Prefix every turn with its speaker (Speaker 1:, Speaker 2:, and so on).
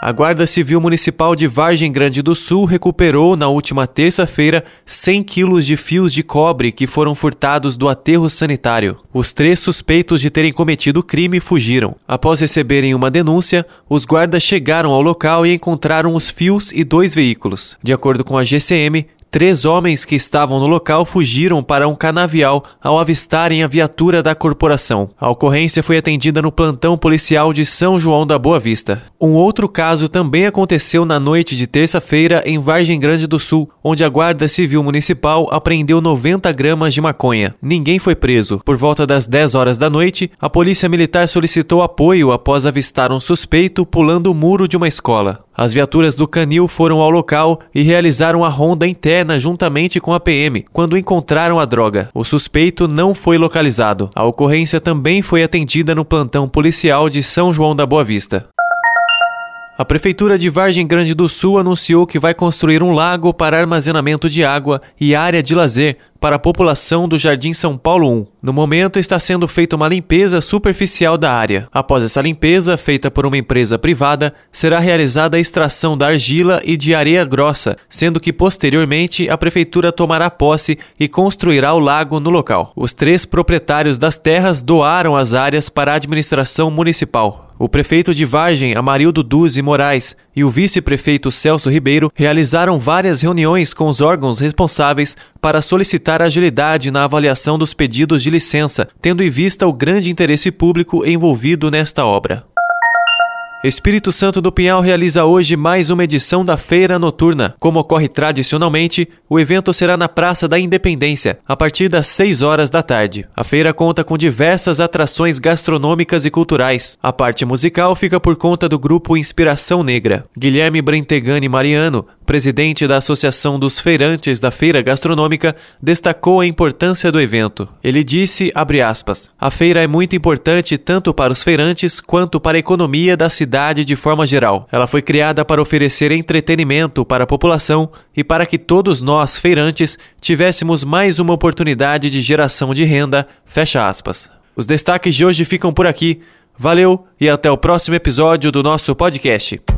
Speaker 1: A Guarda Civil Municipal de Vargem Grande do Sul recuperou na última terça-feira 100 quilos de fios de cobre que foram furtados do aterro sanitário. Os três suspeitos de terem cometido o crime fugiram. Após receberem uma denúncia, os guardas chegaram ao local e encontraram os fios e dois veículos. De acordo com a GCM, Três homens que estavam no local fugiram para um canavial ao avistarem a viatura da corporação. A ocorrência foi atendida no plantão policial de São João da Boa Vista. Um outro caso também aconteceu na noite de terça-feira em Vargem Grande do Sul, onde a Guarda Civil Municipal apreendeu 90 gramas de maconha. Ninguém foi preso. Por volta das 10 horas da noite, a Polícia Militar solicitou apoio após avistar um suspeito pulando o muro de uma escola. As viaturas do Canil foram ao local e realizaram a ronda interna juntamente com a PM, quando encontraram a droga. O suspeito não foi localizado. A ocorrência também foi atendida no plantão policial de São João da Boa Vista. A Prefeitura de Vargem Grande do Sul anunciou que vai construir um lago para armazenamento de água e área de lazer para a população do Jardim São Paulo 1. No momento, está sendo feita uma limpeza superficial da área. Após essa limpeza, feita por uma empresa privada, será realizada a extração da argila e de areia grossa, sendo que posteriormente a Prefeitura tomará posse e construirá o lago no local. Os três proprietários das terras doaram as áreas para a administração municipal. O prefeito de Vargem, Amarildo Duzi Moraes, e o vice-prefeito Celso Ribeiro realizaram várias reuniões com os órgãos responsáveis para solicitar agilidade na avaliação dos pedidos de licença, tendo em vista o grande interesse público envolvido nesta obra. Espírito Santo do Pinhal realiza hoje mais uma edição da Feira Noturna. Como ocorre tradicionalmente, o evento será na Praça da Independência, a partir das 6 horas da tarde. A feira conta com diversas atrações gastronômicas e culturais. A parte musical fica por conta do grupo Inspiração Negra. Guilherme Brentegani Mariano, presidente da Associação dos Feirantes da Feira Gastronômica, destacou a importância do evento. Ele disse, aspas, a feira é muito importante tanto para os feirantes quanto para a economia da cidade de forma geral. Ela foi criada para oferecer entretenimento para a população e para que todos nós, feirantes, tivéssemos mais uma oportunidade de geração de renda. Fecha aspas. Os destaques de hoje ficam por aqui. Valeu e até o próximo episódio do nosso podcast.